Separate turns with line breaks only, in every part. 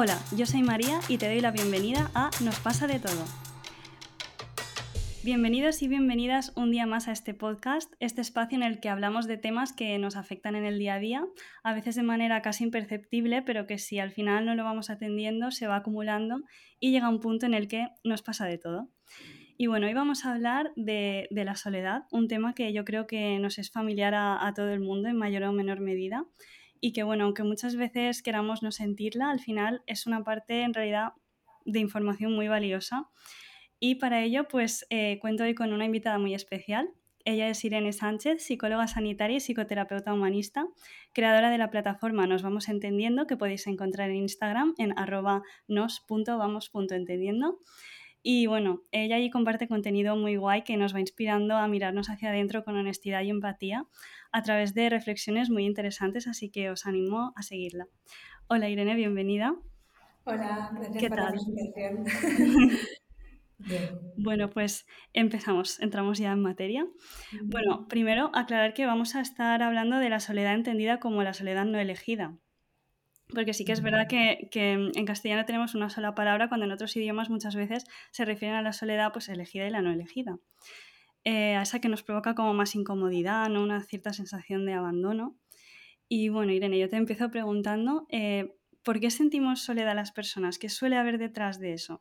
Hola, yo soy María y te doy la bienvenida a Nos pasa de todo. Bienvenidos y bienvenidas un día más a este podcast, este espacio en el que hablamos de temas que nos afectan en el día a día, a veces de manera casi imperceptible, pero que si al final no lo vamos atendiendo se va acumulando y llega un punto en el que nos pasa de todo. Y bueno, hoy vamos a hablar de, la soledad, un tema que yo creo que nos es familiar a, todo el mundo en mayor o menor medida y que bueno, aunque muchas veces queramos no sentirla, al final es una parte en realidad de información muy valiosa. Y para ello, pues eh, cuento hoy con una invitada muy especial. Ella es Irene Sánchez, psicóloga sanitaria y psicoterapeuta humanista, creadora de la plataforma Nos Vamos Entendiendo, que podéis encontrar en Instagram en arroba nos.vamos.entendiendo. Y bueno, ella allí comparte contenido muy guay que nos va inspirando a mirarnos hacia adentro con honestidad y empatía a través de reflexiones muy interesantes, así que os animo a seguirla. Hola Irene, bienvenida.
Hola, gracias por la presentación.
Bueno, pues empezamos, entramos ya en materia. Bueno, primero aclarar que vamos a estar hablando de la soledad entendida como la soledad no elegida. Porque sí que es verdad que, en castellano tenemos una sola palabra cuando en otros idiomas muchas veces se refieren a la soledad pues elegida y la no elegida. Eh, a esa que nos provoca como más incomodidad, ¿no? una cierta sensación de abandono. Y bueno, Irene, yo te empiezo preguntando, eh, ¿por qué sentimos soledad las personas? ¿Qué suele haber detrás de eso?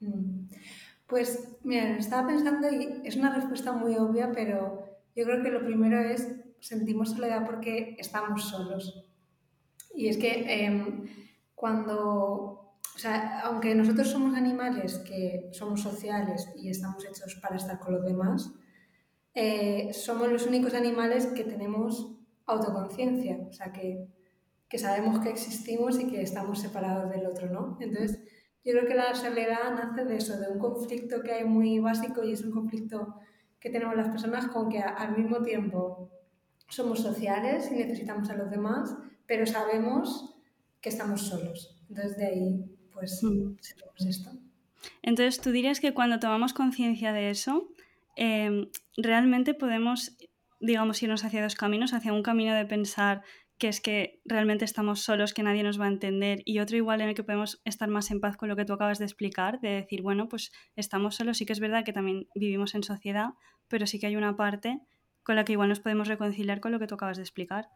Mm. Pues, mira, estaba pensando y es una respuesta muy obvia, pero yo creo que lo primero es sentimos soledad porque estamos solos. Y es que em, cuando, sea, aunque nosotros somos animales que somos sociales y estamos hechos para estar con los demás, eh, somos los únicos animales que tenemos autoconciencia, o sea, que, que, sabemos que existimos y que estamos separados del otro, ¿no? Entonces, yo creo que la soledad nace de eso, de un conflicto que hay muy básico y es un conflicto que tenemos las personas con que al mismo tiempo somos sociales y necesitamos a los demás, pero sabemos que estamos solos. Entonces de ahí, pues, mm. esto.
Entonces, tú dirías que cuando tomamos conciencia de eso, em, realmente podemos, digamos, irnos hacia dos caminos, hacia un camino de pensar que es que realmente estamos solos, que nadie nos va a entender, y otro igual en el que podemos estar más en paz con lo que tú acabas de explicar, de decir, bueno, pues estamos solos, sí que es verdad que también vivimos en sociedad, pero sí que hay una parte con la que igual nos podemos reconciliar con lo que tú acabas de explicar.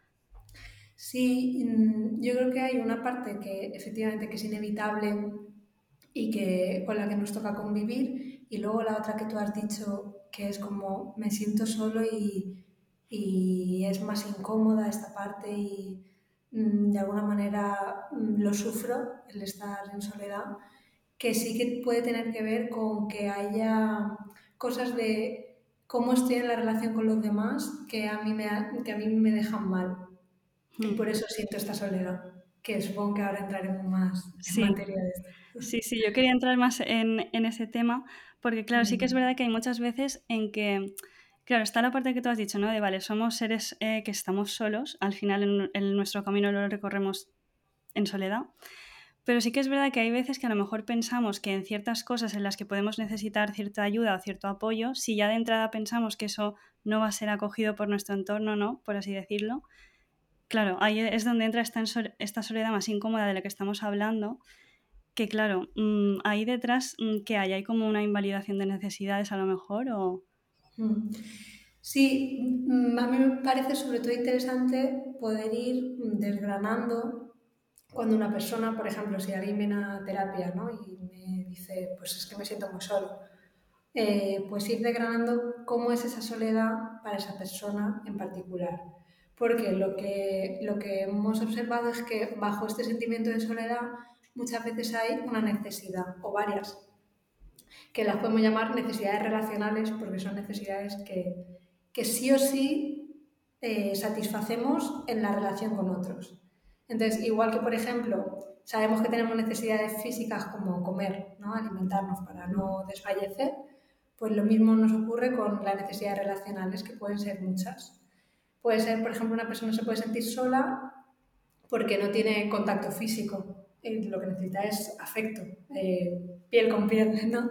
Sí, mm, yo creo que hay una parte que efectivamente que es inevitable y que con la que nos toca convivir y luego la otra que tú has dicho que es como me siento solo y, es más incómoda esta parte y mm, de alguna manera mm, lo sufro el estar en soledad que sí que puede tener que ver con que haya cosas de cómo estoy en la relación con los demás que a mí me, que a mí me dejan mal y por eso siento esta soledad, que supongo que ahora entraremos más en materia de esto.
Sí, sí, yo quería entrar más en, ese tema, porque claro, sí que es verdad que hay muchas veces en que, claro, está la parte que tú has dicho, ¿no? De, vale, somos seres eh, que estamos solos, al final en, nuestro camino lo recorremos en soledad, pero sí que es verdad que hay veces que a lo mejor pensamos que en ciertas cosas en las que podemos necesitar cierta ayuda o cierto apoyo, si ya de entrada pensamos que eso no va a ser acogido por nuestro entorno, ¿no? Por así decirlo, Claro, ahí es donde entra esta, soledad más incómoda de la que estamos hablando, que claro, mm, ahí detrás, mm, ¿qué hay? ¿Hay como una invalidación de necesidades a lo mejor?
Mm. Sí, a mí me parece sobre todo interesante poder ir desgranando cuando una persona, por ejemplo, si alguien viene a terapia ¿no? y me dice, pues es que me siento muy solo, eh, pues ir desgranando cómo es esa soledad para esa persona en particular porque lo que, lo que hemos observado es que bajo este sentimiento de soledad muchas veces hay una necesidad o varias, que las podemos llamar necesidades relacionales porque son necesidades que, que sí o sí eh, satisfacemos en la relación con otros. Entonces, igual que, por ejemplo, sabemos que tenemos necesidades físicas como comer, ¿no? alimentarnos para no desfallecer, pues lo mismo nos ocurre con las necesidades relacionales, que pueden ser muchas. Puede ser, por ejemplo, una persona se puede sentir sola porque no tiene contacto físico. Y lo que necesita es afecto, eh, piel con piel, ¿no?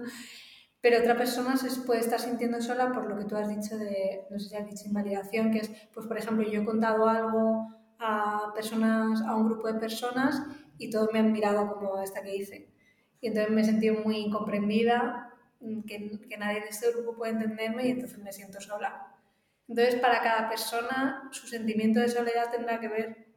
Pero otra persona se puede estar sintiendo sola por lo que tú has dicho de, no sé si has dicho invalidación, que es, pues por ejemplo, yo he contado algo a personas, a un grupo de personas y todos me han mirado como esta que hice. Y entonces me he sentido muy incomprendida, mm, que, que nadie de este grupo puede entenderme y entonces me siento sola. Entonces, para cada persona, su sentimiento de soledad tendrá que ver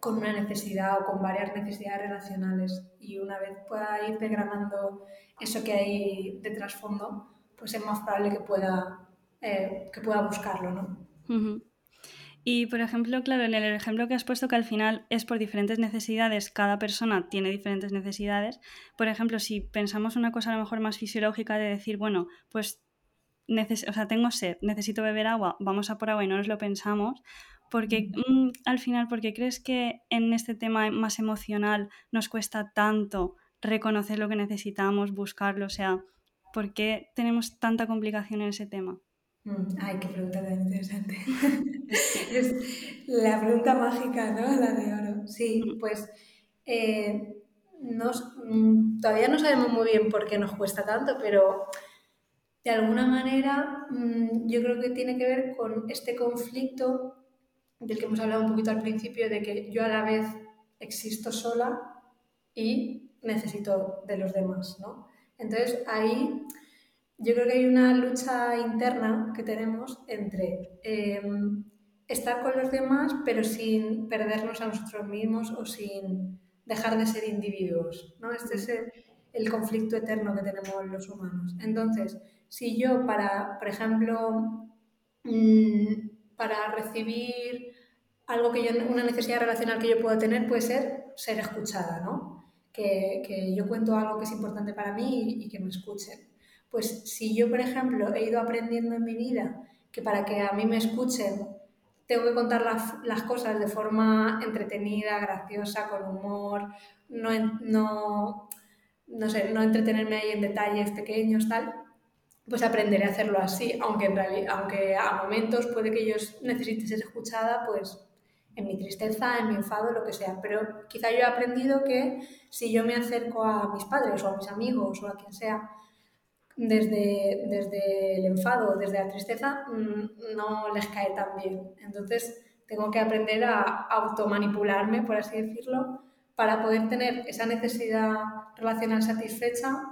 con una necesidad o con varias necesidades relacionales. Y una vez pueda ir desgranando eso que hay de trasfondo, pues es más probable que pueda, eh, que pueda buscarlo, ¿no?
Y, por ejemplo, claro, en el ejemplo que has puesto que al final es por diferentes necesidades, cada persona tiene diferentes necesidades. Por ejemplo, si pensamos una cosa a lo mejor más fisiológica de decir, bueno, pues o sea, tengo sed, necesito beber agua, vamos a por agua y no nos lo pensamos, porque mm, al final, porque crees que en este tema más emocional nos cuesta tanto reconocer lo que necesitamos, buscarlo, o sea, ¿por qué tenemos tanta complicación en ese tema?
Mm, ay, qué pregunta tan interesante. es la pregunta mágica, ¿no? La de oro. Sí, mm. pues eh, todavía no sabemos muy bien por qué nos cuesta tanto, pero de alguna manera mm, yo creo que tiene que ver con este conflicto del que hemos hablado un poquito al principio, de que yo a la vez existo sola y necesito de los demás, ¿no? Entonces ahí yo creo que hay una lucha interna que tenemos entre em, estar con los demás pero sin perdernos a nosotros mismos o sin dejar de ser individuos, ¿no? Este es el, el conflicto eterno que tenemos los humanos. Entonces, si yo para, por ejemplo, mm, para recibir algo que yo, una necesidad relacional que yo puedo tener puede ser ser escuchada, ¿no? Que, que yo cuento algo que es importante para mí y, que me escuchen. Pues si yo, por ejemplo, he ido aprendiendo en mi vida que para que a mí me escuchen tengo que contar las, las cosas de forma entretenida, graciosa, con humor, no, no, no sé, no entretenerme ahí en detalles pequeños, tal, pues aprenderé a hacerlo así, aunque, en aunque a momentos puede que yo necesite ser escuchada, pues en mi tristeza, en mi enfado, lo que sea. Pero quizá yo he aprendido que si yo me acerco a mis padres o a mis amigos o a quien sea desde, desde el enfado, desde la tristeza, mm, no les cae tan bien. Entonces tengo que aprender a automanipularme, por así decirlo, para poder tener esa necesidad relacional satisfecha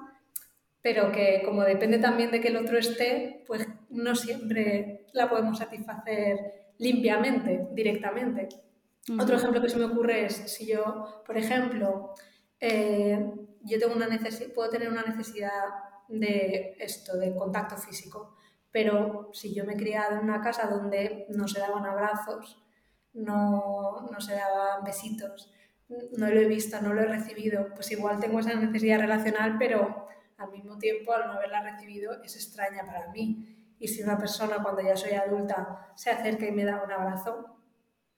pero que como depende también de que el otro esté, pues no siempre la podemos satisfacer limpiamente, directamente. Otro ejemplo que se me ocurre es si yo, por ejemplo, eh, yo tengo una puedo tener una necesidad de esto, de contacto físico, pero si yo me he criado en una casa donde no se daban abrazos, no, no se daban besitos, no lo he visto, no lo he recibido, pues igual tengo esa necesidad relacional, pero al mismo tiempo, al no haberla recibido, es extraña para mí. Y si una persona cuando ya soy adulta se acerca y me da un abrazo,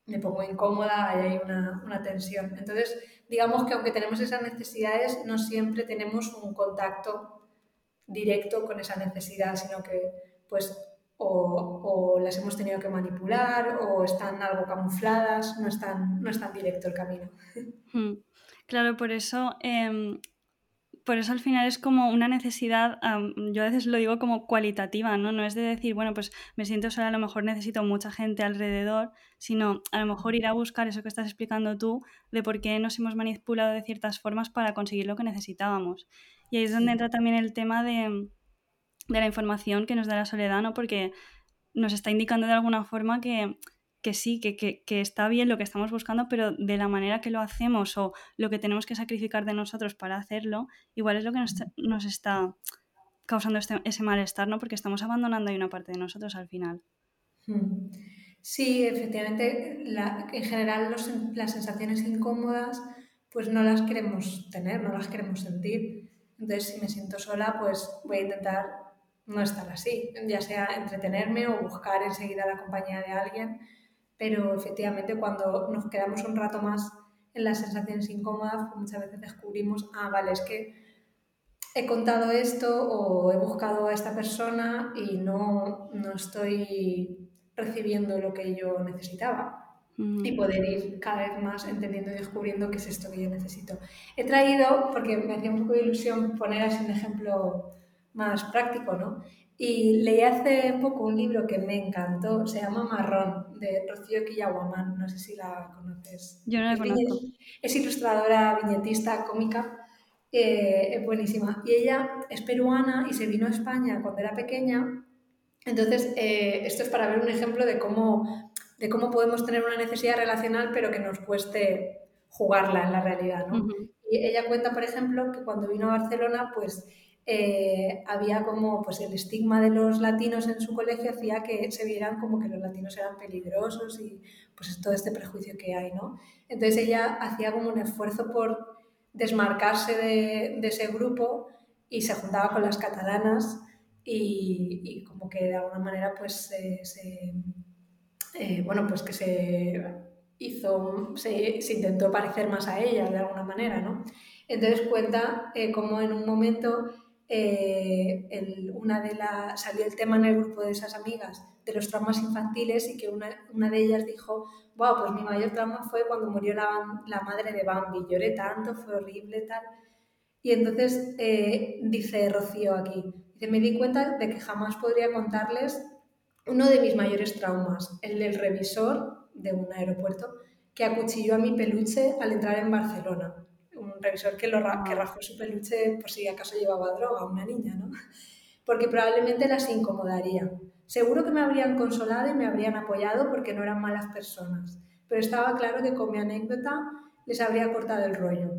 me pongo incómoda y hay una, una tensión. Entonces, digamos que aunque tenemos esas necesidades, no siempre tenemos un contacto directo con esa necesidad, sino que pues o, o, las hemos tenido que manipular o están algo camufladas, no es tan, no es directo el camino.
Claro, por eso eh, por eso al final es como una necesidad, yo a veces lo digo como cualitativa, ¿no? No es de decir, bueno, pues me siento sola, a lo mejor necesito mucha gente alrededor, sino a lo mejor ir a buscar eso que estás explicando tú, de por qué nos hemos manipulado de ciertas formas para conseguir lo que necesitábamos. Y ahí es donde entra también el tema de, de la información que nos da la soledad, ¿no? Porque nos está indicando de alguna forma que que sí, que, que, está bien lo que estamos buscando, pero de la manera que lo hacemos o lo que tenemos que sacrificar de nosotros para hacerlo, igual es lo que nos, está causando este, ese malestar, ¿no? Porque estamos abandonando ahí una parte de nosotros al final.
Sí, efectivamente, en general las sensaciones incómodas pues no las queremos tener, no las queremos sentir. Entonces, si me siento sola, pues voy a intentar no estar así, ya sea entretenerme o buscar enseguida la compañía de alguien pero efectivamente cuando nos quedamos un rato más en las sensaciones incómodas, pues muchas veces descubrimos, ah, vale, es que he contado esto o he buscado a esta persona y no, no estoy recibiendo lo que yo necesitaba mm. y poder ir cada vez más entendiendo y descubriendo qué es esto que yo necesito. He traído, porque me hacía un poco de ilusión poner así un ejemplo más práctico, ¿no? Y leí hace poco un libro que me encantó, se llama Marrón, de Rocío Quillaguamán, no sé si la conoces.
Yo no la
es,
conozco.
Es ilustradora, viñetista, cómica, eh, es buenísima. Y ella es peruana y se vino a España cuando era pequeña. Entonces, eh, esto es para ver un ejemplo de cómo, de cómo podemos tener una necesidad relacional, pero que nos cueste jugarla en la realidad. ¿no? Y ella cuenta, por ejemplo, que cuando vino a Barcelona, pues eh, había como pues el estigma de los latinos en su colegio hacía que se vieran como que los latinos eran peligrosos y pues todo este prejuicio que hay, ¿no? Entonces ella hacía como un esfuerzo por desmarcarse de, ese grupo y se juntaba con las catalanas y, como que de alguna manera pues se, eh, bueno pues que se hizo se, se, intentó parecer más a ella de alguna manera no entonces cuenta eh, como en un momento eh, una de la, salió el tema en el grupo de esas amigas de los traumas infantiles y que una, una de ellas dijo, wow, pues mi mayor trauma fue cuando murió la, la madre de Bambi, lloré tanto, fue horrible, tal. Y entonces eh, dice Rocío aquí, me di cuenta de que jamás podría contarles uno de mis mayores traumas, el del revisor de un aeropuerto que acuchilló a mi peluche al entrar en Barcelona un revisor que, lo, que rajó su peluche por si acaso llevaba droga a una niña, ¿no? Porque probablemente las incomodaría. Seguro que me habrían consolado y me habrían apoyado porque no eran malas personas, pero estaba claro que con mi anécdota les habría cortado el rollo.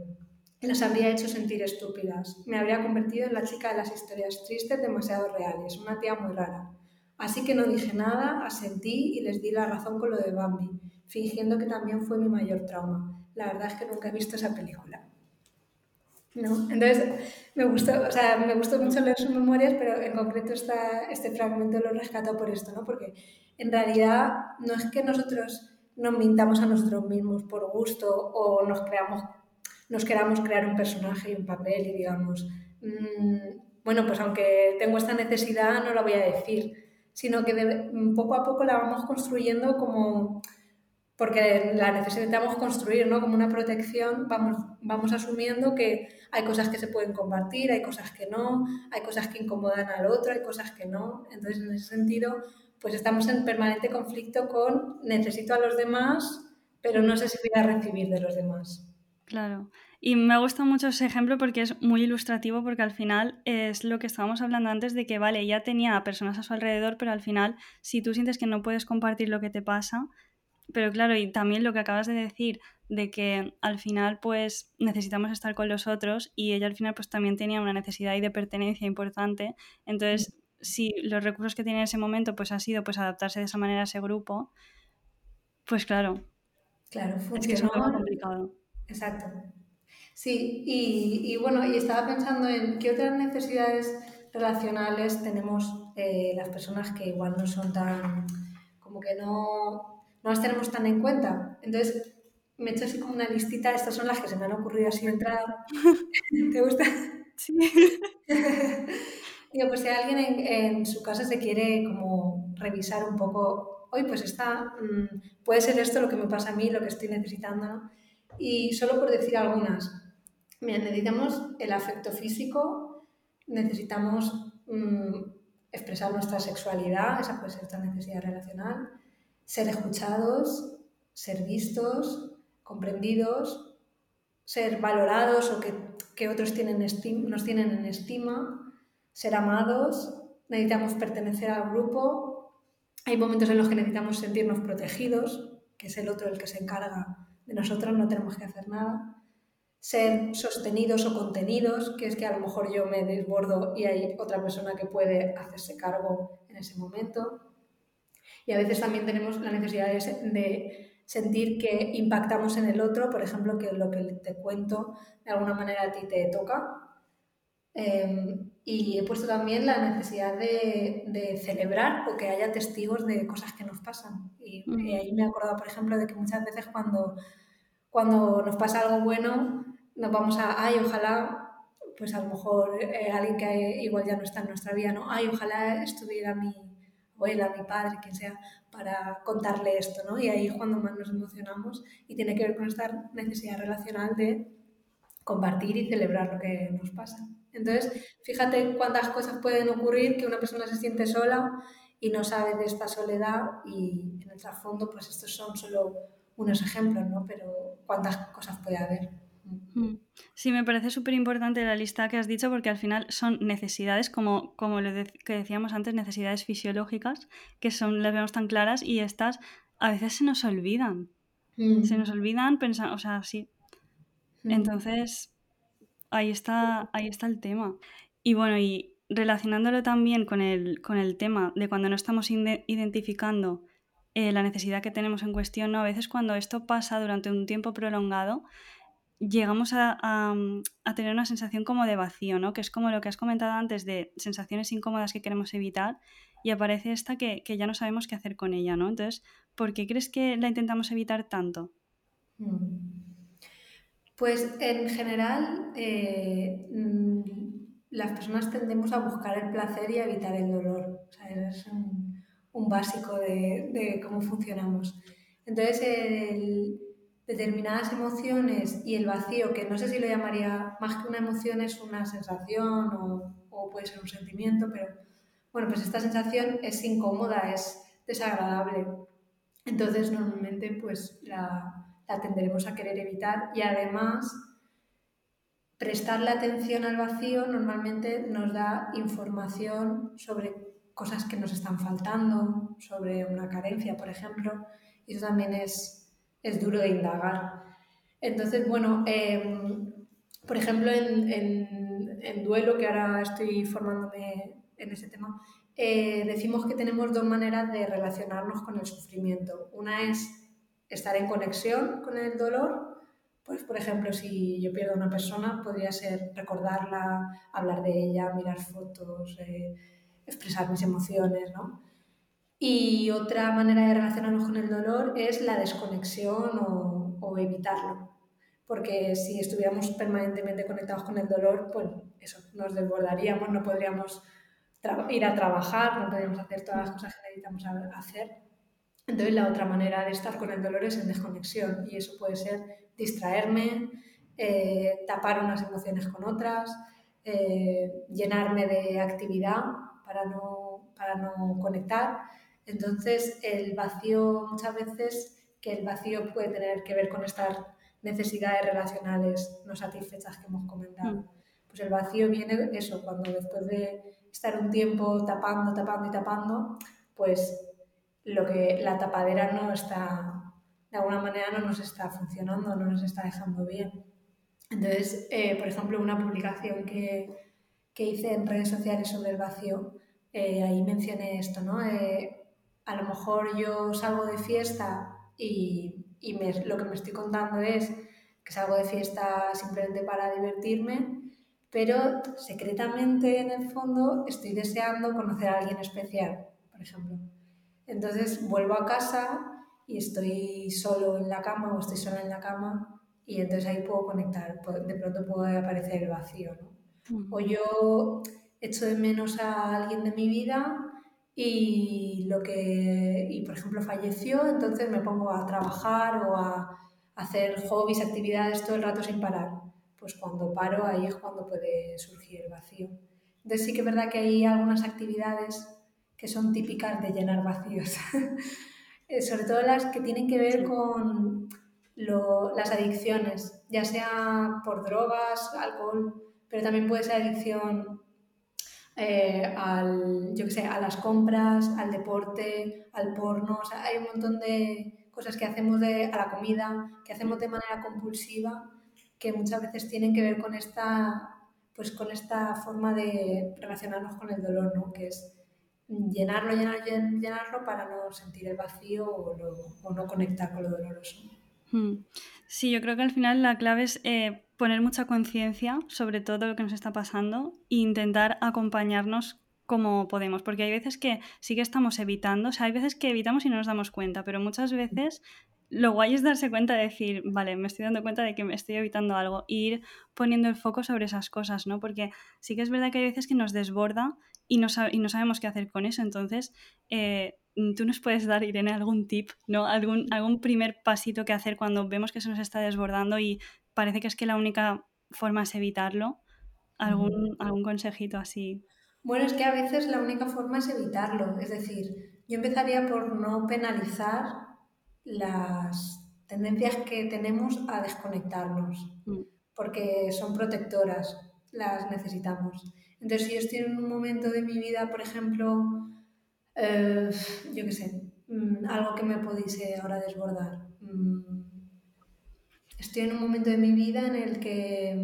Las habría hecho sentir estúpidas. Me habría convertido en la chica de las historias tristes demasiado reales, una tía muy rara. Así que no dije nada, asentí y les di la razón con lo de Bambi, fingiendo que también fue mi mayor trauma. La verdad es que nunca he visto esa película. ¿No? Entonces, me gustó, o sea, me gustó mucho leer sus memorias, pero en concreto esta, este fragmento lo rescato por esto, ¿no? Porque en realidad no es que nosotros nos mintamos a nosotros mismos por gusto o nos, creamos, nos queramos crear un personaje y un papel y digamos, mmm, bueno, pues aunque tengo esta necesidad no la voy a decir, sino que poco a poco la vamos construyendo como porque la necesitamos construir, ¿no? Como una protección, vamos, vamos asumiendo que hay cosas que se pueden compartir, hay cosas que no, hay cosas que incomodan al otro, hay cosas que no. Entonces, en ese sentido, pues estamos en permanente conflicto con necesito a los demás, pero no sé si voy a recibir de los demás.
Claro. Y me gusta mucho ese ejemplo porque es muy ilustrativo porque al final es lo que estábamos hablando antes de que, vale, ya tenía personas a su alrededor, pero al final, si tú sientes que no puedes compartir lo que te pasa, pero claro, y también lo que acabas de decir, de que al final pues necesitamos estar con los otros y ella al final pues también tenía una necesidad de pertenencia importante. Entonces, si los recursos que tiene en ese momento pues ha sido pues adaptarse de esa manera a ese grupo, pues claro.
Claro,
Es que es complicado.
Exacto. Sí, y, bueno, y estaba pensando en qué otras necesidades relacionales tenemos eh, las personas que igual no son tan, como que no no las tenemos tan en cuenta. Entonces, me he hecho así como una listita, estas son las que se me han ocurrido así de entrada. ¿Te gusta?
Sí.
Digo, pues si alguien en, su casa se quiere como revisar un poco, hoy pues está, mm, puede ser esto lo que me pasa a mí, lo que estoy necesitando, ¿no? Y solo por decir algunas, mira, necesitamos el afecto físico, necesitamos mm, expresar nuestra sexualidad, esa puede ser otra necesidad relacional, ser escuchados, ser vistos, comprendidos, ser valorados o que, otros tienen nos tienen en estima, ser amados, necesitamos pertenecer al grupo, hay momentos en los que necesitamos sentirnos protegidos, que es el otro el que se encarga de nosotros, no tenemos que hacer nada, ser sostenidos o contenidos, que es que a lo mejor yo me desbordo y hay otra persona que puede hacerse cargo en ese momento, y a veces también tenemos la necesidad de, sentir que impactamos en el otro, por ejemplo, que lo que te cuento de alguna manera a ti te toca. Em, y he puesto también la necesidad de, celebrar o que haya testigos de cosas que nos pasan. Y, ahí me he acordado, por ejemplo, de que muchas veces cuando, cuando nos pasa algo bueno, nos vamos a, ay, ojalá, pues a lo mejor eh, alguien que igual ya no está en nuestra vida, ¿no? Ay, ojalá estuviera mi, abuela, mi padre, quien sea, para contarle esto, ¿no? Y ahí es cuando más nos emocionamos y tiene que ver con esta necesidad relacional de compartir y celebrar lo que nos pasa. Entonces, fíjate cuántas cosas pueden ocurrir que una persona se siente sola y no sabe de esta soledad y en el trasfondo, pues estos son solo unos ejemplos, ¿no? Pero cuántas cosas puede haber.
Sí, me parece súper importante la lista que has dicho porque al final son necesidades, como, como lo que decíamos antes, necesidades fisiológicas, que son, las vemos tan claras y estas a veces se nos olvidan. Mm. Se nos olvidan pensar, o sea, sí. Mm. Entonces, ahí está, ahí está el tema. Y bueno, y relacionándolo también con el, con el tema de cuando no estamos identificando eh, la necesidad que tenemos en cuestión, ¿no? a veces cuando esto pasa durante un tiempo prolongado, llegamos a, mm, a, tener una sensación como de vacío, ¿no? que es como lo que has comentado antes de sensaciones incómodas que queremos evitar y aparece esta que, que ya no sabemos qué hacer con ella. ¿no? Entonces, ¿por qué crees que la intentamos evitar tanto?
Mm. Pues en general, eh, mm, las personas tendemos a buscar el placer y a evitar el dolor. O sea, es un, un básico de, de, cómo funcionamos. Entonces, el, determinadas emociones y el vacío, que no sé si lo llamaría más que una emoción, es una sensación o, puede ser un sentimiento, pero bueno, pues esta sensación es incómoda, es desagradable. Entonces, normalmente, pues la, la tendremos a querer evitar y además prestarle atención al vacío normalmente nos da información sobre cosas que nos están faltando, sobre una carencia, por ejemplo, y eso también es, es duro de indagar. Entonces, bueno, em, por ejemplo, en, en, duelo, que ahora estoy formándome en ese tema, eh, decimos que tenemos dos maneras de relacionarnos con el sufrimiento. Una es estar en conexión con el dolor pues, por ejemplo, si yo pierdo a una persona, podría ser recordarla, hablar de ella, mirar fotos, eh, expresar mis emociones, ¿no? Y otra manera de relacionarnos con el dolor es la desconexión o, o evitarlo. Porque si estuviéramos permanentemente conectados con el dolor, pues eso, nos desbordaríamos, no podríamos ir a trabajar, no podríamos hacer todas las cosas que necesitamos hacer. Entonces la otra manera de estar con el dolor es en desconexión y eso puede ser distraerme, eh, tapar unas emociones con otras, eh, llenarme de actividad para no, para no conectar. Entonces, el vacío, muchas veces, que el vacío puede tener que ver con estas necesidades relacionales no satisfechas que hemos comentado. Mm. Pues el vacío viene eso, cuando después de estar un tiempo tapando, tapando y tapando, pues lo que la tapadera no está de alguna manera no nos está funcionando, no nos está dejando bien. Entonces, eh, por ejemplo, una publicación que, que, hice en redes sociales sobre el vacío, eh, ahí mencioné esto, ¿no? Eh, a lo mejor yo salgo de fiesta y, y me, lo que me estoy contando es que salgo de fiesta simplemente para divertirme, pero secretamente en el fondo estoy deseando conocer a alguien especial, por ejemplo. Entonces vuelvo a casa y estoy solo en la cama o estoy sola en la cama y entonces ahí puedo conectar, de pronto puede aparecer el vacío, ¿no? O yo echo de menos a alguien de mi vida y lo que y por ejemplo falleció, entonces me pongo a trabajar o a hacer hobbies, actividades todo el rato sin parar. Pues cuando paro ahí es cuando puede surgir el vacío. Entonces sí que es verdad que hay algunas actividades que son típicas de llenar vacíos. Eh, sobre todo las que tienen que ver con las adicciones, ya sea por drogas, alcohol, pero también puede ser adicción eh, al, yo sé, a las compras, al deporte, al porno, hay un montón de cosas que hacemos de, a la comida, que hacemos de manera compulsiva, que muchas veces tienen que ver con esta, pues con esta forma de relacionarnos con el dolor, ¿no? que es llenarlo, llenarlo, llenarlo para no sentir el vacío o, no conectar con lo doloroso.
Hmm. Sí, yo creo que al final la clave es eh, poner mucha conciencia sobre todo lo que nos está pasando e intentar acompañarnos como podemos, porque hay veces que sí que estamos evitando, o sea, hay veces que evitamos y no nos damos cuenta, pero muchas veces lo guay es darse cuenta de decir, vale, me estoy dando cuenta de que me estoy evitando algo, e ir poniendo el foco sobre esas cosas, ¿no? Porque sí que es verdad que hay veces que nos desborda y no, y no sabemos qué hacer con eso. Entonces, eh, tú nos puedes dar, Irene, algún tip, ¿no? Algún, algún primer pasito que hacer cuando vemos que se nos está desbordando y parece que es que la única formas evitarlo? ¿Algún, algún consejito así?
Bueno, es que a veces la única forma es evitarlo. Es decir, yo empezaría por no penalizar las tendencias que tenemos a desconectarnos, mm. porque son protectoras, las necesitamos. Entonces, si yo estoy en un momento de mi vida, por ejemplo, eh, yo qué sé, mm, algo que me pudiese ahora desbordar. Mm, estoy en un momento de mi vida en el que...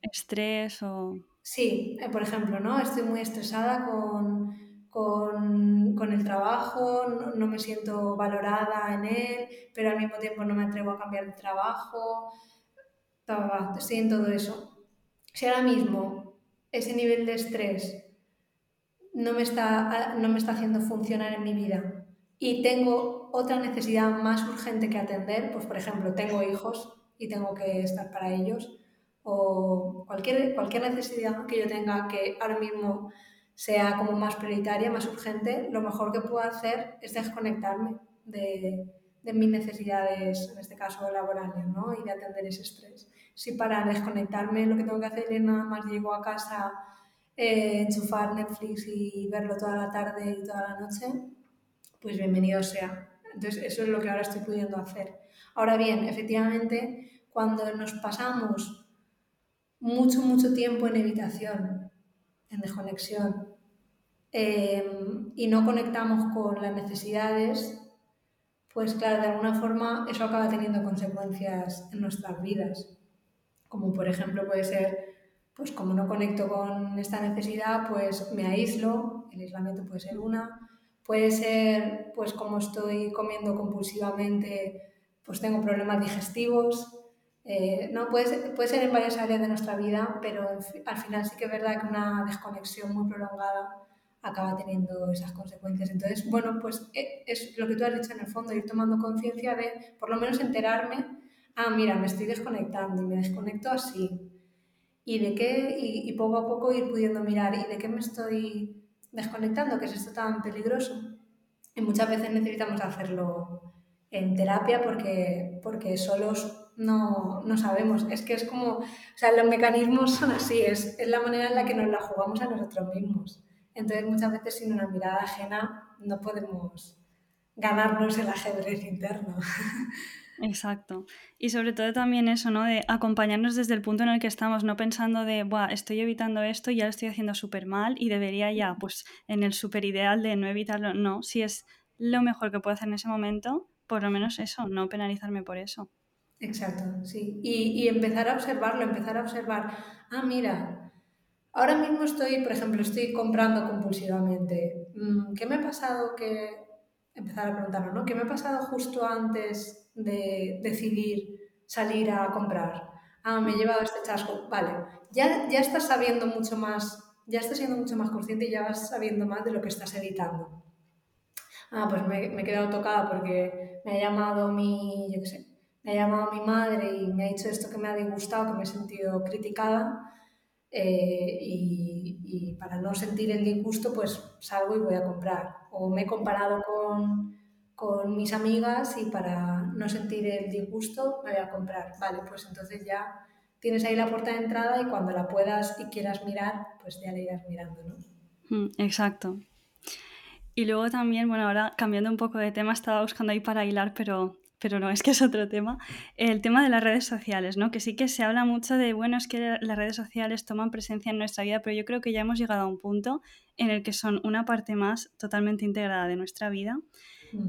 Estrés o...
Sí, eh, por ejemplo, ¿no? Estoy muy estresada con, con, el trabajo, no, me siento valorada en él, pero al mismo tiempo no me atrevo a cambiar de trabajo. Estoy en todo eso. Si ahora mismo ese nivel de estrés no me está, no me está haciendo funcionar en mi vida y tengo otra necesidad más urgente que atender, pues por ejemplo, tengo hijos y tengo que estar para ellos, o cualquier, cualquier necesidad que yo tenga que ahora mismo sea como más prioritaria, más urgente, lo mejor que puedo hacer es desconectarme de, de mis necesidades, en este caso laborales, ¿no? y de atender ese estrés. Si para desconectarme lo que tengo que hacer es nada más llego a casa, eh, enchufar Netflix y verlo toda la tarde y toda la noche, pues bienvenido sea. Entonces, eso es lo que ahora estoy pudiendo hacer. Ahora bien, efectivamente, cuando nos pasamos mucho, mucho tiempo en evitación, en desconexión, em, y no conectamos con las necesidades, pues claro, de alguna forma eso acaba teniendo consecuencias en nuestras vidas. Como por ejemplo puede ser, pues como no conecto con esta necesidad, pues me aíslo, el aislamiento puede ser una, puede ser, pues como estoy comiendo compulsivamente, pues tengo problemas digestivos, eh, no, puede ser, puede ser en varias áreas de nuestra vida, pero al final sí que es verdad que una desconexión muy prolongada acaba teniendo esas consecuencias. Entonces, bueno, pues eh, es lo que tú has dicho en el fondo, ir tomando conciencia de por lo menos enterarme, ah, mira, me estoy desconectando y me desconecto así. Y de qué, y, y poco a poco ir pudiendo mirar, ¿y de qué me estoy desconectando? ¿Qué es esto tan peligroso? Y muchas veces necesitamos hacerlo en terapia porque, porque solos no, no, sabemos. Es que es como, o sea, los mecanismos son así, es, es, la manera en la que nos la jugamos a nosotros mismos. Entonces, muchas veces sin una mirada ajena no podemos ganarnos el ajedrez interno.
Exacto. Y sobre todo también eso, ¿no? De acompañarnos desde el punto en el que estamos, no pensando de, Buah, estoy evitando esto y ya lo estoy haciendo súper mal y debería ya, pues, en el súper ideal de no evitarlo. No, si es lo mejor que puedo hacer en ese momento, por lo menos eso, no penalizarme por eso.
Exacto, sí. Y, empezar a observarlo, empezar a observar, ah, mira, ahora mismo estoy, por ejemplo, estoy comprando compulsivamente. Mm, ¿Qué me ha pasado que... Empezar a preguntarlo, ¿no? ¿Qué me ha pasado justo antes de decidir salir a comprar? Ah, me he llevado este chasco. Vale, ya, ya estás sabiendo mucho más, ya estás siendo mucho más consciente y ya vas sabiendo más de lo que estás evitando. Ah, pues me, he quedado tocada porque me ha llamado mi, qué sé, me ha llamado mi madre y me ha dicho esto que me ha disgustado, que me he sentido criticada. Eh, y, para no sentir el disgusto, pues salgo y voy a comprar. O me he comparado con, con, mis amigas y para no sentir el disgusto me voy a comprar. Vale, pues entonces ya tienes ahí la puerta de entrada y cuando la puedas y quieras mirar, pues ya la irás mirando, ¿no?
Mm, exacto. Y luego también, bueno, ahora cambiando un poco de tema, estaba buscando ahí para hilar, pero pero no, es que es otro tema, el tema de las redes sociales, ¿no? Que sí que se habla mucho de, bueno, es que las redes sociales toman presencia en nuestra vida, pero yo creo que ya hemos llegado a un punto en el que son una parte más totalmente integrada de nuestra vida.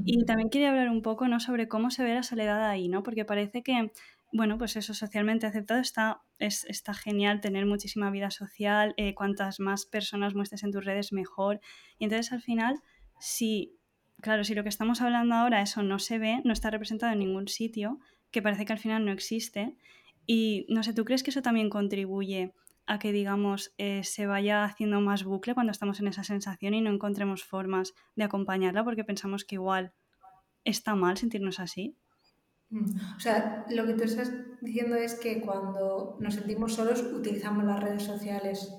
Y también quería hablar un poco, ¿no? Sobre cómo se ve la soledad ahí, ¿no? Porque parece que, bueno, pues eso socialmente aceptado está, es, está genial tener muchísima vida social, eh, cuantas más personas muestres en tus redes, mejor. Y entonces al final, si claro, si lo que estamos hablando ahora, eso no se ve, no está representado en ningún sitio, que parece que al final no existe. Y no sé, ¿tú crees que eso también contribuye a que, digamos, eh, se vaya haciendo más bucle cuando estamos en esa sensación y no encontremos formas de acompañarla porque pensamos que igual está mal sentirnos así?
Mm. O sea, lo que tú estás diciendo es que cuando nos sentimos solos utilizamos las redes sociales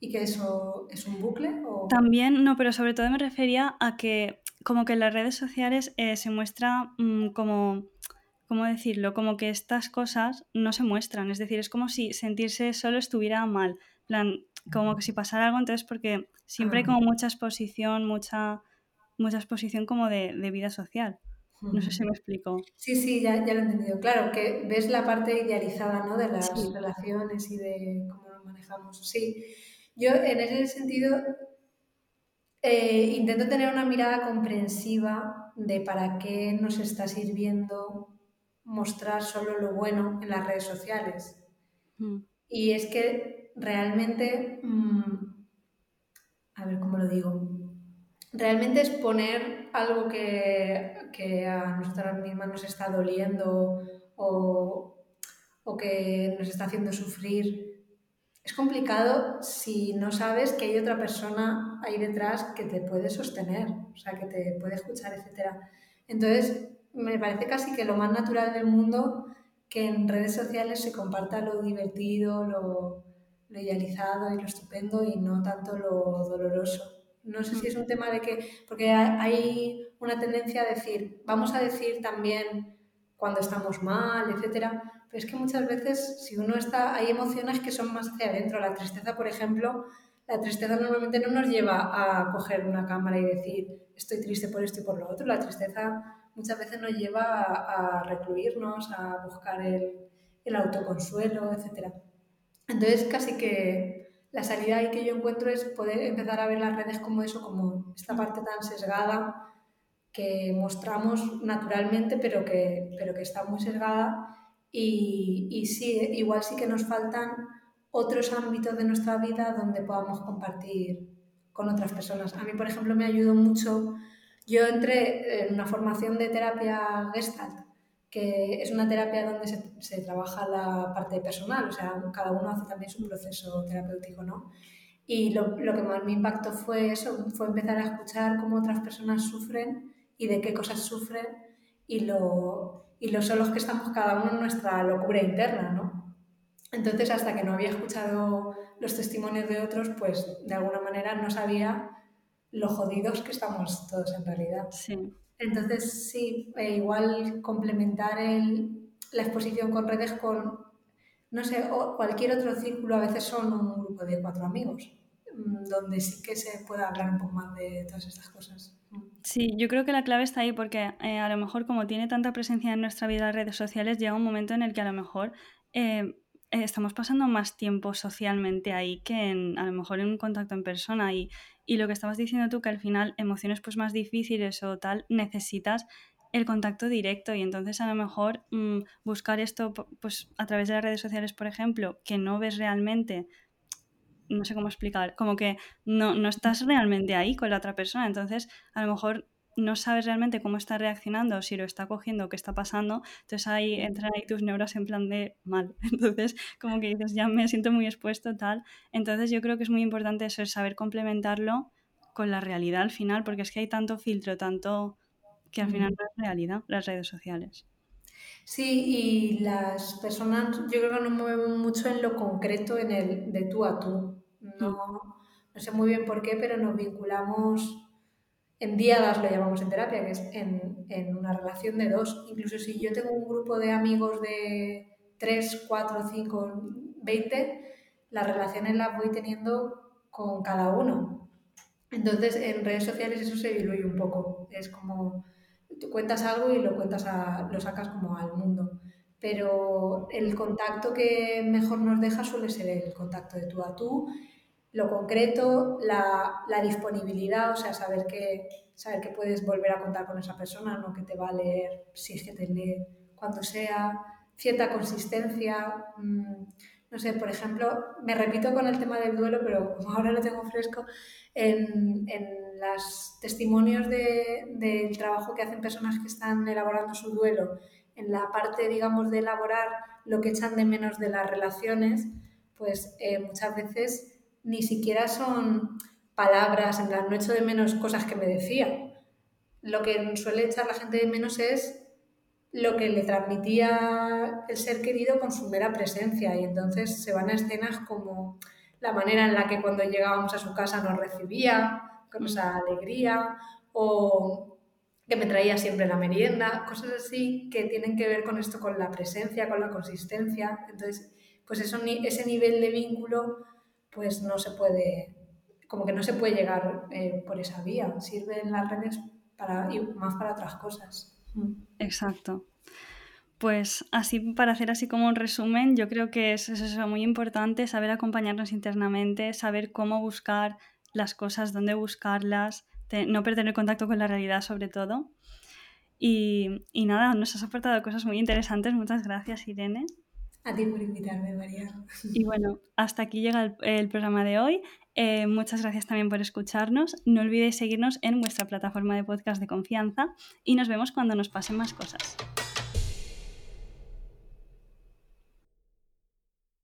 y que eso es un bucle. ¿o?
También, no, pero sobre todo me refería a que como que en las redes sociales eh, se muestra mm, como, ¿cómo decirlo? Como que estas cosas no se muestran, es decir, es como si sentirse solo estuviera mal, plan, como que si pasara algo, entonces porque siempre hay
Ah.
como mucha exposición, mucha, mucha exposición como de, de vida social. No sé si me explico.
Sí, sí, ya, ya lo he entendido. Claro, que ves la parte idealizada, ¿no? De las
Sí.
relaciones y de cómo lo manejamos. Sí, yo en ese sentido eh, intento tener una mirada comprensiva de para qué nos está sirviendo mostrar solo lo bueno en las redes sociales.
Mm,
Y es que realmente, mm, a ver cómo lo digo, realmente es poner algo que, que a nosotras mismas nos está doliendo o, o que nos está haciendo sufrir. Es complicado si no sabes que hay otra persona ahí detrás que te puede sostener, o sea, que te puede escuchar, etc. Entonces, me parece casi que lo más natural del mundo que en redes sociales se comparta lo divertido, lo, lo idealizado y lo estupendo y no tanto lo doloroso. No sé si es un tema de que, porque hay una tendencia a decir, vamos a decir también cuando estamos mal, etcétera, pero es que muchas veces si uno está, hay emociones que son más hacia adentro. La tristeza, por ejemplo, la tristeza normalmente no nos lleva a coger una cámara y decir, estoy triste por esto y por lo otro. La tristeza muchas veces nos lleva a, a recluirnos, a buscar el, el autoconsuelo, etcétera. Entonces, casi que la salida ahí que yo encuentro es poder empezar a ver las redes como eso, como esta parte tan sesgada que mostramos naturalmente, pero que, pero que está muy sesgada. Y, y sí, igual sí que nos faltan otros ámbitos de nuestra vida donde podamos compartir con otras personas. A mí, por ejemplo, me ayudó mucho. Yo entré en una formación de terapia Gestalt, que es una terapia donde se, se, trabaja la parte personal, o sea, cada uno hace también su proceso terapéutico, ¿no? Y lo, lo, que más me impactó fue eso, fue empezar a escuchar cómo otras personas sufren y de qué cosas sufren y lo, y lo solos que estamos cada uno en nuestra locura interna, ¿no? Entonces, hasta que no había escuchado los testimonios de otros, pues de alguna manera no sabía lo jodidos que estamos todos en realidad.
Sí.
Entonces, sí, eh, igual complementar el, la exposición con redes con, no sé, o cualquier otro círculo, a veces son un grupo de cuatro amigos, donde sí que se pueda hablar un poco más de todas estas cosas.
Sí, yo creo que la clave está ahí porque eh, a lo mejor como tiene tanta presencia en nuestra vida las redes sociales, llega un momento en el que a lo mejor eh, estamos pasando más tiempo socialmente ahí que en, a lo mejor en un contacto en persona y, y lo que estabas diciendo tú que al final emociones pues más difíciles o tal necesitas el contacto directo y entonces a lo mejor mmm, buscar esto pues a través de las redes sociales por ejemplo que no ves realmente no sé cómo explicar, como que no, no estás realmente ahí con la otra persona, entonces a lo mejor no sabes realmente cómo está reaccionando, si lo está cogiendo, qué está pasando, entonces ahí entran ahí tus neuras en plan de mal, entonces como que dices, ya me siento muy expuesto, tal, entonces yo creo que es muy importante eso, es saber complementarlo con la realidad al final, porque es que hay tanto filtro, tanto que al final no es realidad, las redes sociales.
Sí, y las personas yo creo que nos movemos mucho en lo concreto, en el de tú a tú. No, no sé muy bien por qué, pero nos vinculamos en diadas, lo llamamos en terapia, que es en, en, una relación de dos. Incluso si yo tengo un grupo de amigos de 3, 4, 5, 20, las relaciones las voy teniendo con cada uno. Entonces, en redes sociales eso se diluye un poco. Es como tú cuentas algo y lo cuentas a, lo sacas como al mundo. Pero el contacto que mejor nos deja suele ser el contacto de tú a tú, lo concreto, la, la disponibilidad, o sea, saber que, saber que puedes volver a contar con esa persona, no que te va a leer si es que te lee cuando sea, cierta consistencia. Mmm, no sé, por ejemplo, me repito con el tema del duelo, pero como ahora lo tengo fresco, en, en los testimonios del de, trabajo que hacen personas que están elaborando su duelo, en la parte, digamos, de elaborar lo que echan de menos de las relaciones, pues eh, muchas veces ni siquiera son palabras, en plan, no echo de menos cosas que me decía. Lo que suele echar la gente de menos es lo que le transmitía el ser querido con su mera presencia y entonces se van a escenas como la manera en la que cuando llegábamos a su casa nos recibía con esa alegría o que me traía siempre la merienda, cosas así que tienen que ver con esto, con la presencia, con la consistencia. Entonces, pues eso, ese nivel de vínculo, pues no se puede, como que no se puede llegar eh, por esa vía. Sirven las redes para, y más para otras cosas.
Exacto. Pues así, para hacer así como un resumen, yo creo que es, es muy importante saber acompañarnos internamente, saber cómo buscar las cosas, dónde buscarlas, no perder el contacto con la realidad sobre todo. Y, y, nada, nos has aportado cosas muy interesantes. Muchas gracias, Irene.
A ti por invitarme, María.
Y bueno, hasta aquí llega el, programa de hoy. Eh, muchas gracias también por escucharnos. No olvidéis seguirnos en vuestra plataforma de podcast de confianza y nos vemos cuando nos pasen más cosas.